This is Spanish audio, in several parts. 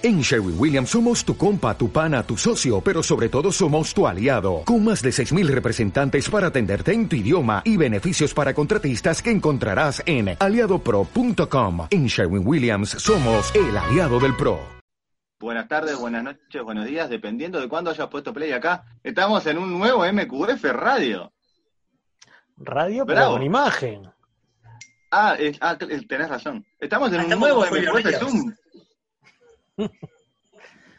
En Sherwin Williams somos tu compa, tu pana, tu socio, pero sobre todo somos tu aliado, con más de 6.000 representantes para atenderte en tu idioma y beneficios para contratistas que encontrarás en aliadopro.com. En Sherwin Williams somos el aliado del PRO. Buenas tardes, buenas noches, buenos días, dependiendo de cuándo hayas puesto play acá. Estamos en un nuevo MQF Radio. Radio, pero Bravo. con imagen. Ah, es- ah, tenés razón. Estamos en Ah, un estamos nuevo MQF Ríos. Zoom.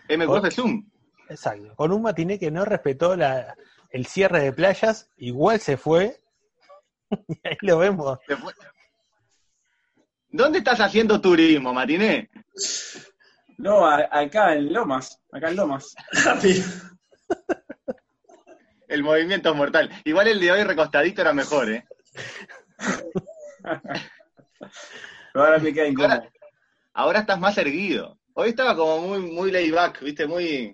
MQF Zoom. Exacto. Con un matiné que no respetó la, el cierre de playas, igual se fue. y ahí lo vemos. Se fue. ¿Dónde estás haciendo turismo, Matiné? No, a- acá en Lomas, acá en Lomas. El movimiento es mortal. Igual el de hoy recostadito era mejor, ¿eh? Pero ahora me queda incómodo. Ahora estás más erguido. Hoy estaba como muy, muy laid back, ¿viste? Muy...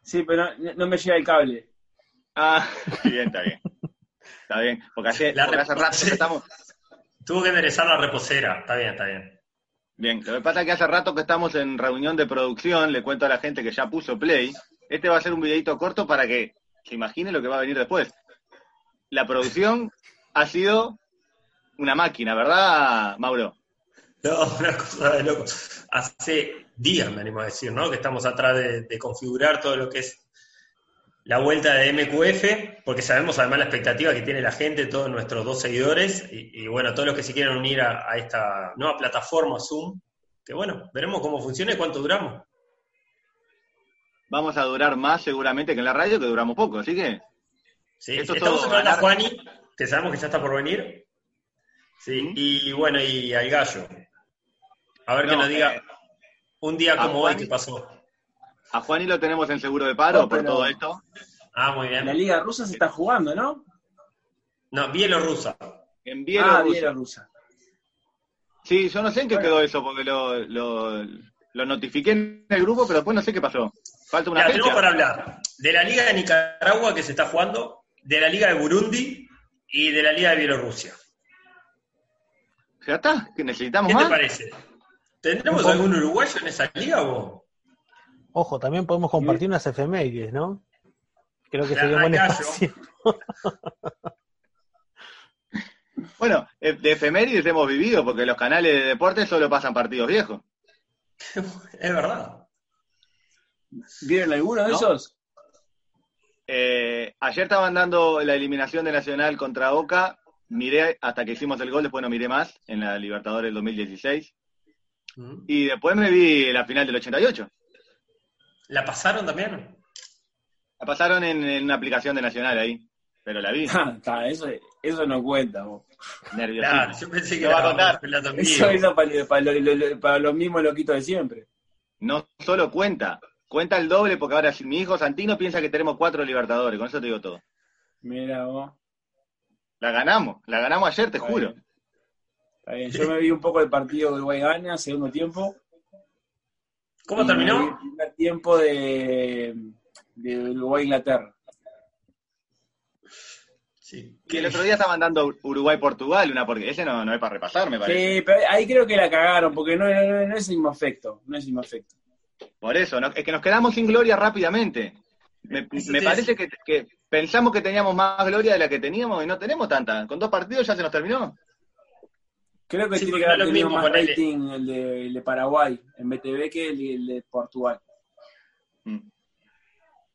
Sí, pero no, no me llega el cable. Ah, bien, está bien. Está bien. Porque hace, La porque hace rato que estamos... Tuvo que enderezar la reposera. Está bien, está bien. Bien, lo que pasa es que hace rato que estamos en reunión de producción, le cuento a la gente que ya puso play. Este va a ser un videito corto para que se imagine lo que va a venir después. La producción ha sido una máquina, ¿verdad, Mauro? No, una cosa de loco. Hace días, me animo a decir, ¿no? Que estamos atrás de, de configurar todo lo que es la vuelta de MQF, porque sabemos además la expectativa que tiene la gente, todos nuestros dos seguidores, y, y bueno, todos los que se quieran unir a, a esta nueva plataforma Zoom, que bueno, veremos cómo funciona y cuánto duramos. Vamos a durar más seguramente que en la radio, que duramos poco, así que Sí, Esto estamos todo esperando a. Juani, que sabemos que ya está por venir. Sí, y bueno, y al gallo. A ver que No, nos diga eh, un día a como hoy qué pasó. a Juani lo tenemos en seguro de paro No, por todo esto. Ah, muy bien. La Liga Rusa se está jugando, ¿no? No, bielorrusa. En ah, Bielorrusia. Bielorrusa. Sí, yo no sé en qué Bueno. quedó eso, porque lo, lo, lo notifiqué en el grupo, pero después no sé qué pasó. Falta una Mira, fecha. tenemos para hablar de la Liga de Nicaragua que se está jugando, de la Liga de Burundi y de la Liga de Bielorrusia. ¿Ya está? ¿Que necesitamos ¿Qué te parece? ¿Tendremos algún uruguayo en esa liga vos? Ojo, también podemos compartir unas efemérides, ¿no? Creo que sería buen espacio. bueno, eh, de efemérides hemos vivido, porque los canales de deportes solo pasan partidos viejos. es verdad. ¿Vieron alguno de esos? Eh, ayer estaban dando la eliminación de Nacional contra Oca. Miré hasta que hicimos el gol, después no miré más en la Libertadores 2016. Y después me vi la final del 88. ¿La pasaron también? La pasaron en, una aplicación de Nacional ahí, pero la vi. Eso, eso no cuenta, vos. Nervioso. Claro, yo pensé que va a contar. Eso, eso para, para, los mismos loquitos de siempre. No solo cuenta, cuenta el doble porque ahora mi hijo Santino piensa que tenemos cuatro libertadores, con eso te digo todo. Mira vos. La ganamos, la ganamos ayer, te juro bien. Yo me vi un poco el partido de Uruguay gana, segundo tiempo. ¿Cómo terminó? El primer tiempo de, de Uruguay-Inglaterra. Sí. Que el otro día estaban dando Uruguay-Portugal, una porque ese no, no es para repasar, me parece. Sí, pero ahí creo que la cagaron, porque no, no- no es el mismo efecto. No es el mismo efecto. Por eso, ¿no? es que nos quedamos sin gloria rápidamente. Me, me parece que, que pensamos que teníamos más gloria de la que teníamos y no tenemos tanta. Con dos partidos ya se nos terminó. Creo que Sí, tiene porque que haber no es lo tenido mismo más rating el de, el de Paraguay en BTV que el, el de Portugal. Mm.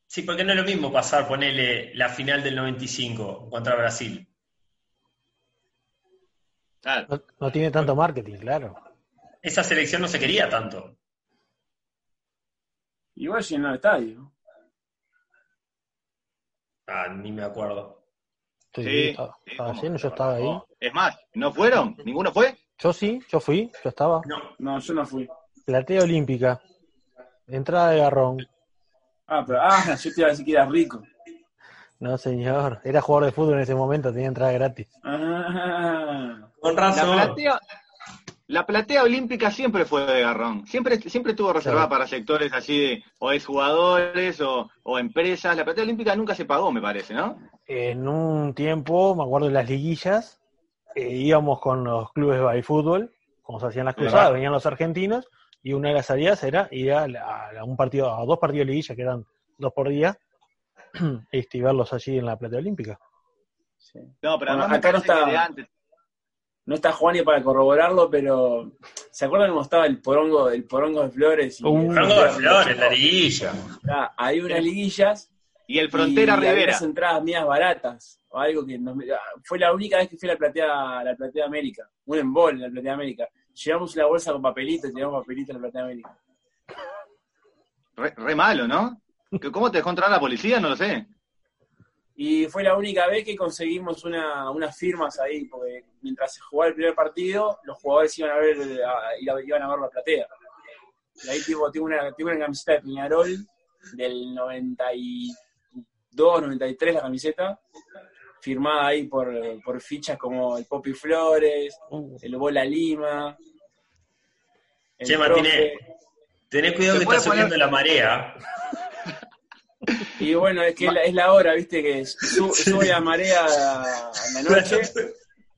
Sí, porque no es lo mismo pasar, ponerle la final del 95 contra Brasil. No tiene tanto marketing, claro. Esa selección no se quería tanto. Igual llenó el estadio. Ah, ni me acuerdo. Sí, Sí, estaba, lleno, yo estaba ahí. Es más, ¿no fueron? ¿Ninguno fue? Yo sí, yo fui, yo estaba. No, No, yo no fui. Platea olímpica. Entrada de garrón. Ah, pero ah, yo te iba a decir que era rico. No, señor. Era jugador de fútbol en ese momento, tenía entrada gratis. Ah, con La razón. platea, la platea olímpica siempre fue de garrón. Siempre, siempre estuvo reservada para sectores así de o exjugadores o, o empresas. La platea olímpica nunca se pagó, me parece, ¿no? En un tiempo, me acuerdo de las liguillas, eh, íbamos con los clubes de fútbol, como se hacían las cruzadas, venían los argentinos, Y una de las salidas era ir a, la- a un partido, a dos partidos de liguilla, que eran dos por día, este, y verlos allí en la Plata Olímpica. Sí. No, pero Bueno, además me acá no está- de antes. No está Juani para corroborarlo, pero ¿se acuerdan cómo estaba el porongo, el porongo de Flores? Y Uh, Franco de Flores, la liguilla. Ah, hay unas liguillas Y el Frontera y Rivera. unas entradas mías baratas, o algo que nos- fue la única vez que fui a la Platea, a la Platea América, un embol en la Platea América. Llevamos una bolsa con papelito y teníamos papelito en la Platea América. Re, re malo, ¿no? ¿Que ¿Cómo te dejó entrar la policía? No lo sé. Y fue la única vez que conseguimos una, unas firmas ahí, porque mientras se jugaba el primer partido, los jugadores iban a ver, a- iban a ver la platea. Y ahí tipo, tengo, una, tengo una camiseta de Peñarol del 92, 93 la camiseta, firmada ahí por, por fichas como el Poppy Flores, Uh, el Bola Lima. el Che. Martínez. Tenés cuidado ¿Se que está subiendo la marea. Y bueno, es que es la, es la hora, viste, que su- sube la marea a la noche.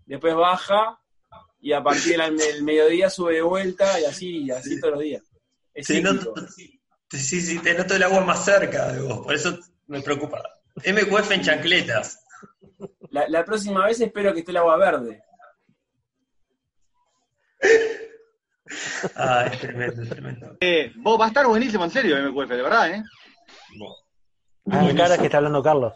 después baja y a partir del del mediodía sube de vuelta y así, y así todos los días. Es Sí, sí, sí, te noto el agua más cerca de vos, por eso me preocupa. MQF en chancletas. la, la próxima vez espero que esté el agua verde. Ah, es tremendo, es tremendo. Eh, vos va a estar buenísimo, en serio, MQF, de verdad, ¿eh? Ah, cara que está hablando Carlos.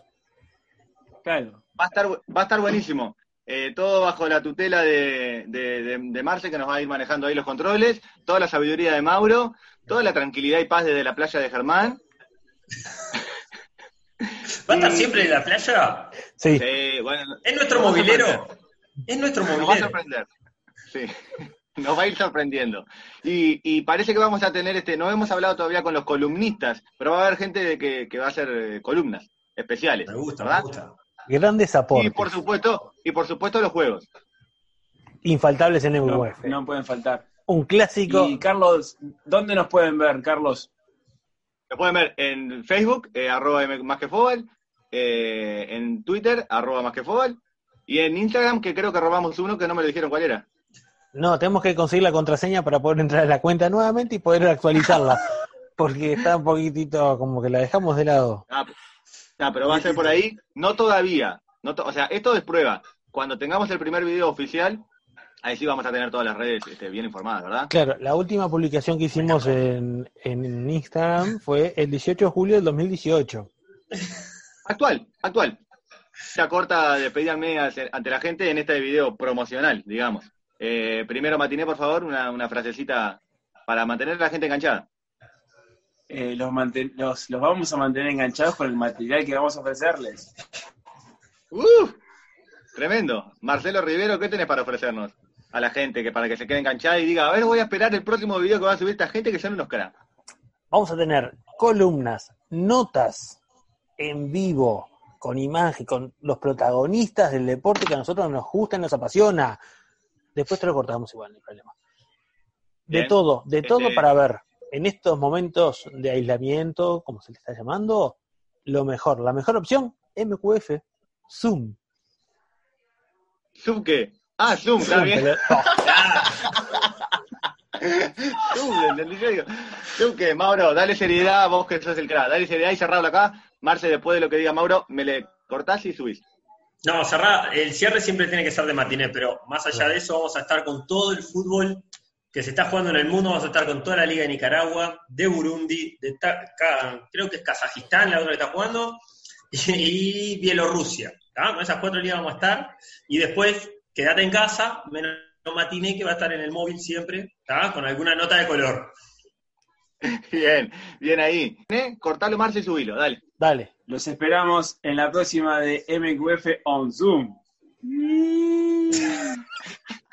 Claro. Va a estar, va a estar buenísimo. Eh, todo bajo la tutela de, de, de- de Marce, que nos va a ir manejando ahí los controles, toda la sabiduría de Mauro, toda la tranquilidad y paz desde la playa de Germán. ¿Va a estar siempre en la playa? Sí, Eh, bueno, ¿Es nuestro movilero? ¿Es nuestro Nos va a movilero? sorprender. Sí. Nos va a ir sorprendiendo. Y, y parece que vamos a tener este, no hemos hablado todavía con los columnistas, pero va a haber gente de que, que va a hacer eh, columnas especiales. Me gusta, me ¿verdad? gusta. grandes Y aportes, por supuesto, y por supuesto los juegos. infaltables en No, MUF. no pueden faltar. Un clásico. Y Carlos, ¿dónde nos pueden ver, Carlos? Lo pueden ver en Facebook, eh, arroba M- más que fútbol, eh, en Twitter, arroba más que fútbol, y en Instagram, que creo que robamos uno que no me lo dijeron cuál era. No, tenemos que conseguir la contraseña para poder entrar a la cuenta nuevamente y poder actualizarla. Porque está un poquitito como que la dejamos de lado. Ah, ah, pero va a ser por ahí, no todavía. No to- o sea, esto es prueba. Cuando tengamos el primer video oficial, ahí sí vamos a tener todas las redes este, bien informadas, ¿verdad? Claro, la última publicación que hicimos en, en Instagram fue el 18 de julio del 2018. Actual, actual. Ya corta despedíame ante la gente en este video promocional, digamos. Eh, primero, Matiné, por favor, una, una frasecita para mantener a la gente enganchada. Eh, los, manten- los, los vamos a mantener enganchados con el material que vamos a ofrecerles. ¡Uh! Tremendo. Marcelo Rivero, ¿qué tenés para ofrecernos a la gente que para que se quede enganchada y diga, a ver, voy a esperar el próximo video que va a subir esta gente que son unos cracks? Vamos a tener columnas, notas en vivo, con imagen, con los protagonistas del deporte que a nosotros nos gusta y nos apasiona. Después te lo cortamos igual, no hay problema. De Bien. todo, de todo Este- para ver en estos momentos de aislamiento, como se le está llamando, lo mejor, la mejor opción, MQF, Zoom. ¿Zoom qué? Ah, Zoom, está bien. Pero- Zoom, entendí yo, digo, Zoom qué, Mauro, dale seriedad, vos que sos el crack, dale seriedad y cerrado acá. Marce, después de lo que diga Mauro, me le cortás y subís. No, cerrá, el cierre siempre tiene que ser de matiné, pero más allá de eso vamos a estar con todo el fútbol que se está jugando en el mundo, vamos a estar con toda la Liga de Nicaragua, de Burundi, de creo que es Kazajistán la otra que está jugando, y, Bielorrusia. ¿tá? Con esas cuatro ligas vamos a estar, y después quédate en casa, menos matiné que va a estar en el móvil siempre, ¿tá? con alguna nota de color. Bien, bien ahí. ¿Eh? Cortalo, Marce, y subilo, dale. Dale. Los esperamos en la próxima de MQF on Zoom.